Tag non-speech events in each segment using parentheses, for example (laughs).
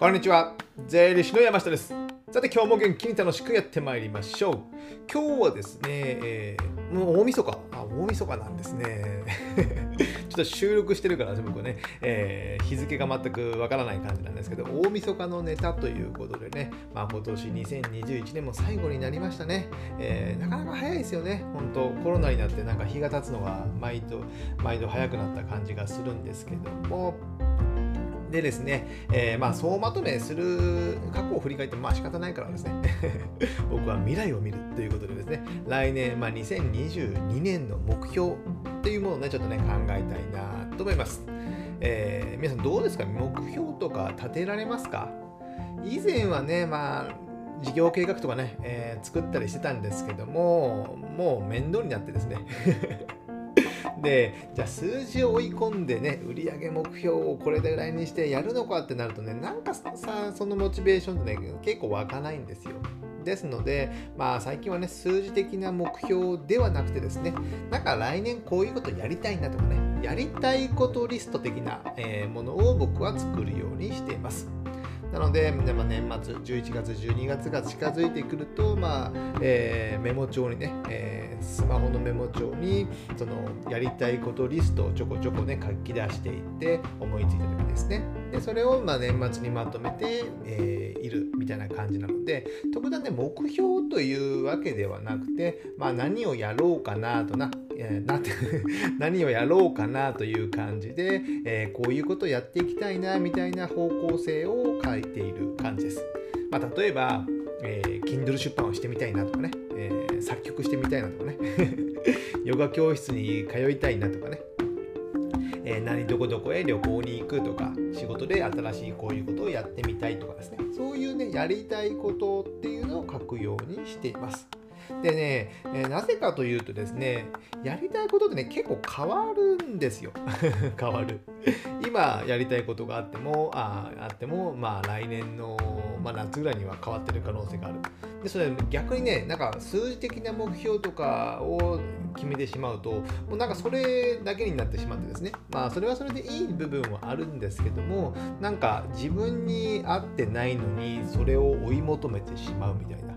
こんにちは。税理士の山下です。さて今日も元気に楽しくやってまいりましょう。今日はですね、えー、もう大晦日。あ大晦日なんですね。(laughs) ちょっと収録してるから僕ね、えー、日付が全くわからない感じなんですけど大晦日のネタということでね、まあ、今年2021年も最後になりましたね、えー、なかなか早いですよね。本当コロナになってなんか日が経つのが毎度毎度早くなった感じがするんですけども。でですね、えー、まあ総まとめする過去を振り返ってもまあ仕方ないからですね。(laughs) 僕は未来を見るということでですね。来年、まあ、2022年の目標というものをねちょっとね考えたいなと思います、えー、皆さんどうですか？目標とか立てられますか？以前はねまあ事業計画とかね、えー、作ったりしてたんですけどももう面倒になってですね。(laughs) でじゃあ数字を追い込んでね売上目標をこれぐらいにしてやるのかってなるとねなんかさそのモチベーションってね結構湧かないんですよですので、まあ、最近はね数字的な目標ではなくてですねなんか来年こういうことやりたいなとかねやりたいことリスト的な、えものを僕は作るようにしています。なので、まあ、年末11月12月が近づいてくると、まあえー、メモ帳にね、えー、スマホのメモ帳にそのやりたいことリストをちょこちょこね書き出していって思いついた時ですね。でそれをまあ年末にまとめて、えー、いるみたいな感じなので特段ね目標というわけではなくて、まあ、何をやろうかなとな。えー、て (laughs) 何をやろうかなという感じで、えー、こういうことをやっていきたいなみたいな方向性を書いている感じです。まあ、例えば、えー、Kindle 出版をしてみたいなとかね、えー、作曲してみたいなとかね (laughs) ヨガ教室に通いたいなとかね、えー、何どこどこへ旅行に行くとか仕事で新しいこういうことをやってみたいとかですねそういうねやりたいことっていうのを書くようにしています。でね、えー、なぜかというとですね、やりたいことってね、結構変わるんですよ。(laughs) 変わる。今やりたいことがあっても、ああっても、まあ来年の、まあ、夏ぐらいには変わってる可能性がある。で、それ逆にね、なんか数字的な目標とかを決めてしまうと、もうなんかそれだけになってしまってですね、まあそれはそれでいい部分はあるんですけども、なんか自分に合ってないのにそれを追い求めてしまうみたいな。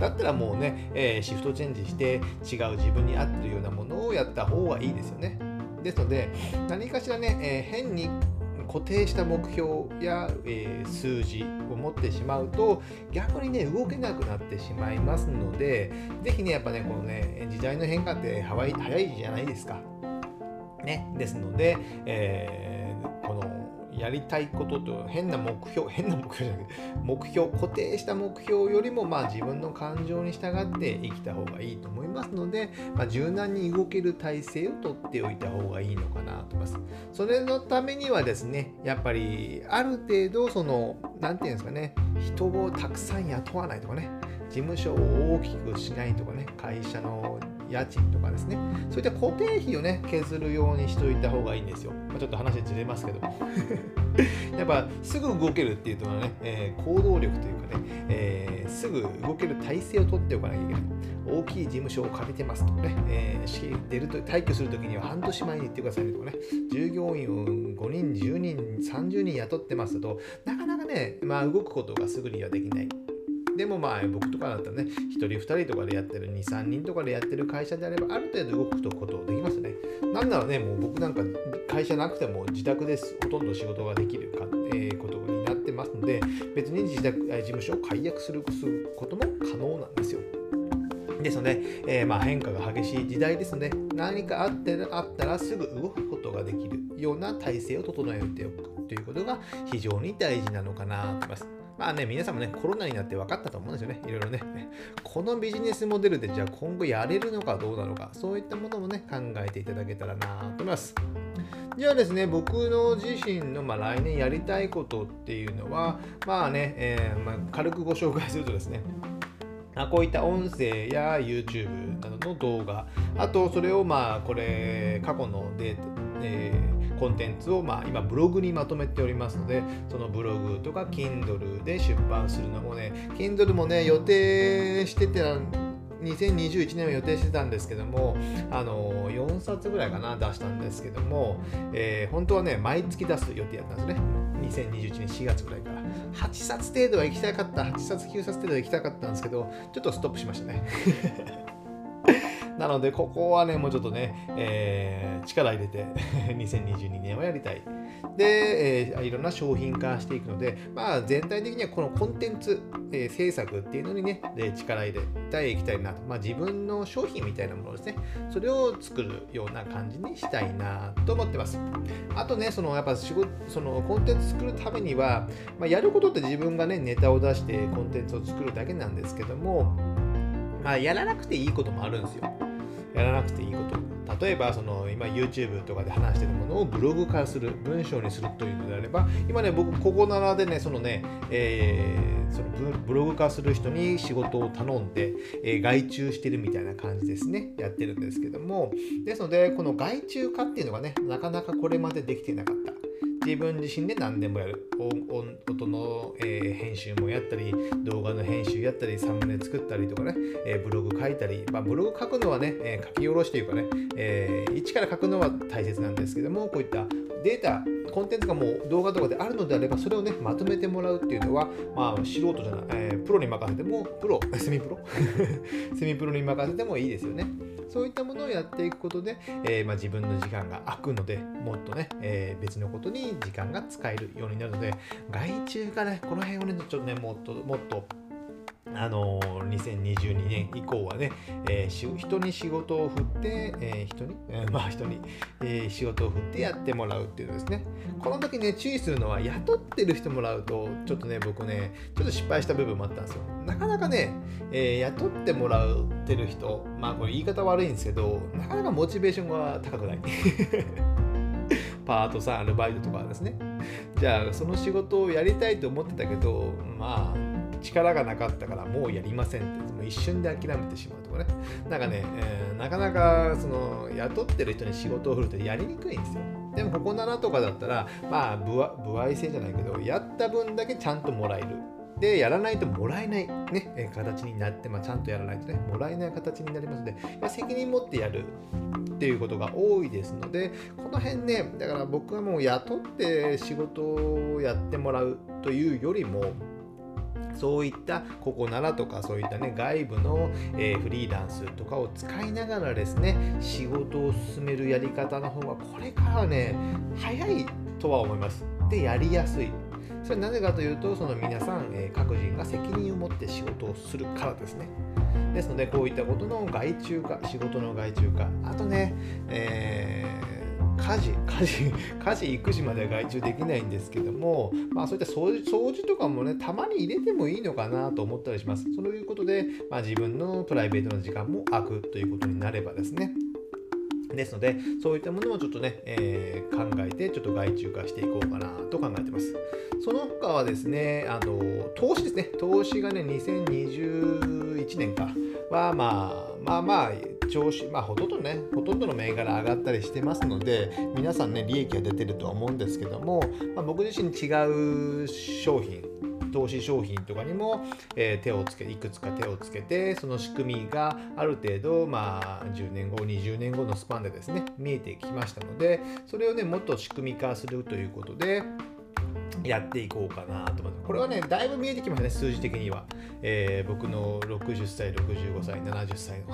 だったらもうね、えー、シフトチェンジして違う自分に合ってるようなものをやった方がいいですよね。ですので、何かしらね、えー、変に固定した目標や、えー、数字を持ってしまうと逆にね動けなくなってしまいますので是非ねやっぱねこのね時代の変化って早いじゃないですか。ね、ですので、えー、やりたいことと変な目標 (laughs) 変な目標じゃなくて目標固定した目標よりもまあ自分の感情に従って生きた方がいいと思いますので、まあ、柔軟に動ける体制をとっておいた方がいいのかなと思います。それのためにはですねやっぱりある程度その何て言うんですかね人をたくさん雇わないとかね事務所を大きくしないとかね会社の家賃とかですね。そういった固定費をね削るようにしといた方がいいんですよ、まあ、ちょっと話ずれますけど。(laughs) やっぱすぐ動けるっていうのはね、えー、行動力というかね、えー、すぐ動ける体制を取っておかなきゃいけない。大きい事務所を借りてますとかね、えー、出ると退去するときには半年前に言ってくださいとかね。従業員を5人10人30人雇ってますとなかなかね、まあ、動くことがすぐにはできない。でもまあ僕とかだったらね、1人2人とかでやってる、2、3人とかでやってる会社であれば、ある程度動くことできますね。なんならね、もう僕なんか会社なくても自宅です。ほとんど仕事ができるか、えー、ことになってますので、別に自宅、事務所を解約することも可能なんですよ。ですので、えー、まあ変化が激しい時代ですので、何かあってあったらすぐ動くことができるような体制を整えておくということが非常に大事なのかなと思います。まあね、皆さんもね、コロナになって分かったと思うんですよね。いろいろね。このビジネスモデルでじゃあ今後やれるのかどうなのか、そういったものもね、考えていただけたらなと思います。じゃあですね、僕の自身の、まあ、来年やりたいことっていうのは、まあね、えー、まあ、軽くご紹介するとですね、こういった音声や YouTube などの動画、あとそれをまあこれ過去のデータ、えー、コンテンツをまあ今ブログにまとめておりますので、そのブログとか Kindle で出版するのもね、Kindle もね、予定してて2021年を予定してたんですけども、あの4冊ぐらいかな、出したんですけども、えー、本当はね、毎月出す予定だったんですね。2021年4月ぐらいから。8冊程度は行きたかった、8冊、9冊程度は行きたかったんですけど、ちょっとストップしましたね。なので、ここはね、もうちょっとね、えー、力入れて (laughs) 2022年はやりたい。で、えー、いろんな商品化していくので、まあ、全体的にはこのコンテンツ、えー、制作っていうのにね、で力入れていきたいなと。まあ、自分の商品みたいなものですね。それを作るような感じにしたいなと思ってます。あとね、そのやっぱ仕事、そのコンテンツ作るためには、まあ、やることって自分がね、ネタを出してコンテンツを作るだけなんですけども、まあ、やらなくていいこともあるんですよ。やらなくていいこと。例えばその今 YouTube とかで話してるものをブログ化する文章にするというのであれば今ね僕ここならでねそのね、えー、そのブログ化する人に仕事を頼んで、えー、外注してるみたいな感じですね。やってるんですけども。ですのでこの外注化っていうのがねなかなかこれまでできてなかった。自分自身で何でもやる。音の、えー、編集もやったり動画の編集やったりサムネ作ったりとかね、えー、ブログ書いたり、まあ、ブログ書くのはね、えー、書き下ろしというかね、えー、一から書くのは大切なんですけどもこういったデータコンテンツがもう動画とかであるのであればそれをねまとめてもらうっていうのはまあ素人じゃない、えー、プロに任せてもプロ (laughs) セミプロ。(laughs) セミプロに任せてもいいですよね。そういったものをやっていくことで、えー、まあ、自分の時間が空くので、もっとね、えー、別のことに時間が使えるようになるので、外注がね、この辺をね、ちょっとね、もっともっとあの2022年以降はね、えー、人に仕事を振って、えー、人に、えー、(laughs) まあ人に、えー、仕事を振ってやってもらうっていうのですね。この時ね、注意するのは、雇ってる人もらうと、ちょっとね、僕ね、ちょっと失敗した部分もあったんですよ。なかなかね、えー、雇ってもらってる人、まあこれ言い方悪いんですけど、なかなかモチベーションが高くない。(laughs) パートさん、アルバイトとかですね。じゃあ、その仕事をやりたいと思ってたけど、まあ、力がなかったからもうやりませんってもう一瞬で諦めてしまうとかね。なんかね、えー、なかなかその雇ってる人に仕事を振るってやりにくいんですよ。でもここ7とかだったらまあ歩合制じゃないけどやった分だけちゃんともらえる。で、やらないともらえない、ね、え形になって、まあ、ちゃんとやらないとね、もらえない形になりますので、まあ、責任持ってやる。っていうことが多いですので、この辺ね、だから僕はもう雇って仕事をやってもらうというよりも、そういったここならとかそういったね外部の、えー、フリーランスとかを使いながらですね仕事を進めるやり方の方がこれからはね早いとは思います。でやりやすい。それなぜかというとその皆さん、えー、各人が責任を持って仕事をするからですね。ですのでこういったことの外注化仕事の外注化。あとね、えー家事、家事、家事、育児までは外注できないんですけども、まあそういった掃除掃除とかもね、たまに入れてもいいのかなと思ったりします。そういうことで、まあ、自分のプライベートの時間も空くということになればですね。ですので、そういったものもちょっとね、えー、考えて、ちょっと外注化していこうかなと考えてます。その他はですね、あの、投資ですね。投資がね、2021年かは、まあ、まあまあ、調子、まあ、ほとんどね、ほとんどの銘柄上がったりしてますので、皆さんね、利益が出てるとは思うんですけども、まあ、僕自身違う商品、投資商品とかにも、えー、手をつけいくつか手をつけてその仕組みがある程度、まあ、10年後20年後のスパンでですね見えてきましたのでそれをねもっと仕組み化するということでやっていこうかなと思って。これはねだいぶ見えてきましたね数字的には、えー、僕の60歳65歳70歳の。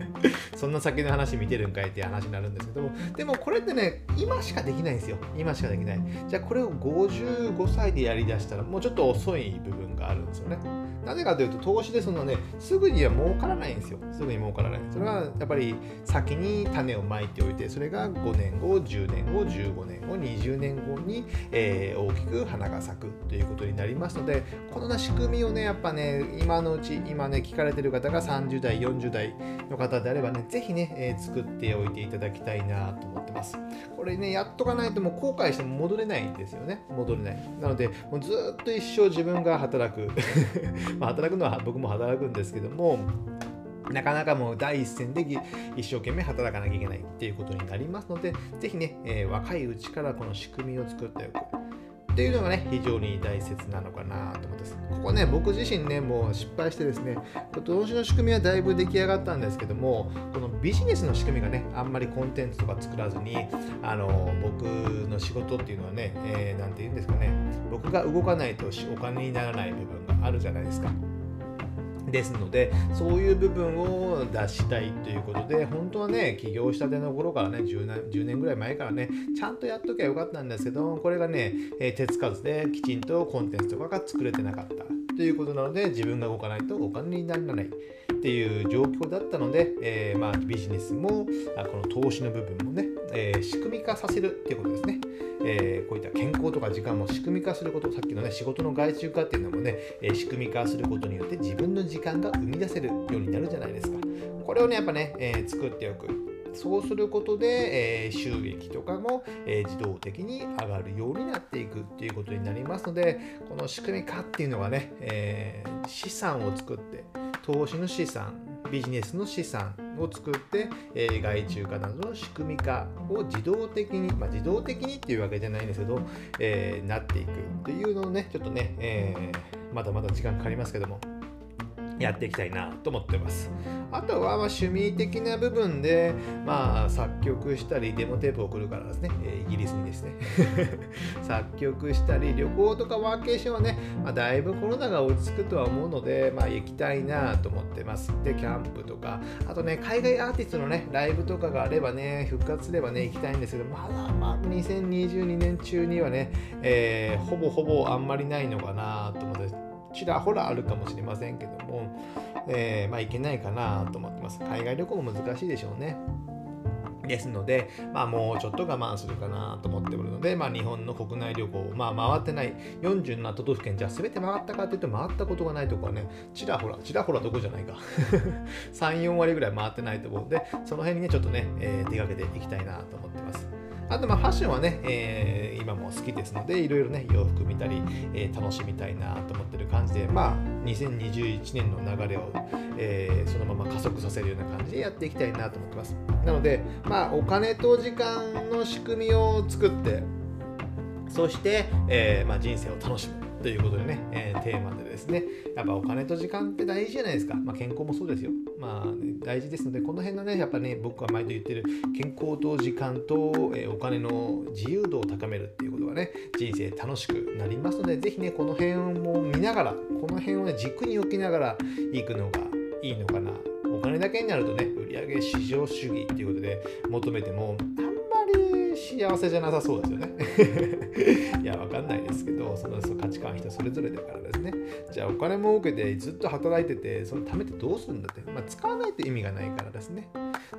(laughs) そんな先の話見てるんかいって話になるんですけども。でもこれってね今しかできないんですよ。今しかできない。じゃあこれを55歳でやりだしたらもうちょっと遅い部分があるんですよね。なぜかというと投資でそのねすぐには儲からないんですよ。すぐに儲からない。それはやっぱり先に種をまいておいてそれが5年後10年後15年後20年後に、えー、大きく花が咲くということになりますのでこの、ね、仕組みをねやっぱね今のうち今ね聞かれてる方が30代40代の方であればね是非ね、えー、作っておいていただきたいなと思ってます。これねやっとかないともう後悔しても戻れないんですよね。戻れない。なのでもうずっと一生自分が働く。(laughs) まあ働くのは僕も働くんですけどもなかなかもう第一線で一生懸命働かなきゃいけないっていうことになりますので、ぜひね、えー、若いうちからこの仕組みを作っておく。っていうのがね、非常に大切なのかなと思ってます。ここね、僕自身ね、もう失敗してですね、投資の仕組みはだいぶ出来上がったんですけども、このビジネスの仕組みがね、あんまりコンテンツとか作らずに、あの僕の仕事っていうのはね、えー、て言うんですかね、僕が動かないとお金にならない部分があるじゃないですか。ですのでそういう部分を出したいということで本当はね起業したての頃からね 10, 年10年ぐらい前からねちゃんとやっときゃよかったんですけどこれがね、え、手つかずできちんとコンテンツとかが作れてなかったということなので自分が動かないとお金にならないっていう状況だったので、えー、まあビジネスもこの投資の部分もね、えー、仕組み化させるっていうことですね。えー、こういった健康とか時間も仕組み化すること、さっきのね、仕事の外注化っていうのもね、え仕組み化することによって自分の時間が生み出せるようになるじゃないですか。これをね、やっぱね、え作っておく。そうすることで、えー、収益とかも、えー、自動的に上がるようになっていくっていうことになりますので、この仕組み化っていうのはね、えー、資産を作って、投資の資産、ビジネスの資産を作って、えー、外注化などの仕組み化を自動的に、まあ、自動的にっていうわけじゃないんですけど、えー、なっていくっていうのをね、ちょっとね、えー、まだまだ時間かかりますけども、やっていきたいなと思ってます。あとはま趣味的な部分で、まあ、作曲したり、デモテープを送るからですね、えイギリスにですね、(laughs) 作曲したり、旅行とかワーケーションはね、まあ、だいぶコロナが落ち着くとは思うので、まあ、行きたいなと思ってます。で、キャンプとか、あとね、海外アーティストのね、ライブとかがあればね、復活すればね、行きたいんですけど、まだまあ、2022年中にはね、えー、ほぼほぼあんまりないのかなと思って、ちらほらあるかもしれませんけども、えー、まあ、いけないかなと思ってます。海外旅行も難しいでしょうね。ですので、まあ、もうちょっと我慢するかなと思っておるので、まあ、日本の国内旅行、まあ、回ってない47都道府県、じゃあ全て回ったかというと、回ったことがないところはね、ちらほら、ちらほらどこじゃないか。(laughs) 3、4割ぐらい回ってないと思うので、その辺にね、ちょっとね、えー、出かけていきたいなと思ってます。あとまあファッションはね、えー、今も好きですのでいろいろね洋服見たり、えー、楽しみたいなと思ってる感じでまあ2021年の流れを、えー、そのまま加速させるような感じでやっていきたいなと思ってますなのでまあお金と時間の仕組みを作ってそして、えーまあ、人生を楽しむということでね、えー、テーマでですね、やっぱお金と時間って大事じゃないですか。まあ、健康もそうですよ。まあ、ね、大事ですので、この辺のね、やっぱね、僕は毎度言ってる健康と時間と、え、お金の自由度を高めるっていうことがね、人生楽しくなりますので、是非ね、この辺も見ながら、この辺をね、軸に置きながら行くのがいいのかな。お金だけになるとね、売上至上主義っていうことで求めても、幸せじゃなさそうですよね。(laughs) いや、わかんないですけど、その価値観人それぞれだからですね。じゃあお金儲けてずっと働いてて、その貯めってどうするんだって。まあ、使わないと意味がないからですね。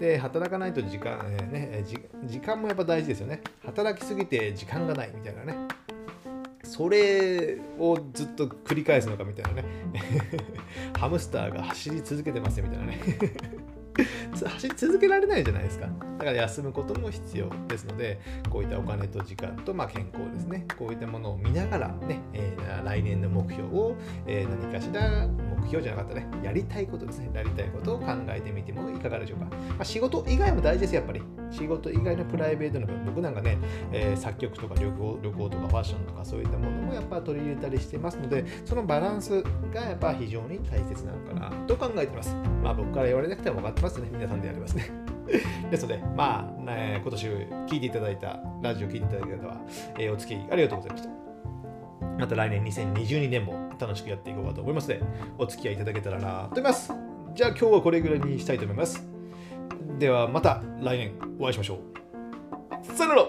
で、働かないと時間、えー、ね、時間もやっぱ大事ですよね。働きすぎて時間がないみたいなね。それをずっと繰り返すのかみたいなね。(laughs) ハムスターが走り続けてますよみたいなね。(laughs) 走り続けられないじゃないですか。だから休むことも必要ですので、こういったお金と時間と、まあ、健康ですね。こういったものを見ながらね、えー、来年の目標を、えー、何かしら目標じゃなかったね、やりたいことですね。やりたいことを考えてみてもいかがでしょうか。まあ、仕事以外も大事です、やっぱり。仕事以外のプライベートの部分、僕なんかね、えー、作曲とか旅行旅行とかファッションとかそういったものもやっぱ取り入れたりしてますので、そのバランスがやっぱ非常に大切なのかなと考えてます。まあ僕から言われなくても分かってますね。皆さんでやりますね。(laughs) ですので、まあ、ね、今年聞いていただいた、ラジオ聞いていただいた方は、えー、お付き合いありがとうございました。また来年2022年も楽しくやっていこうかと思いますので、お付き合いいただけたらなと思います。じゃあ今日はこれぐらいにしたいと思います。ではまた来年お会いしましょう。さよなら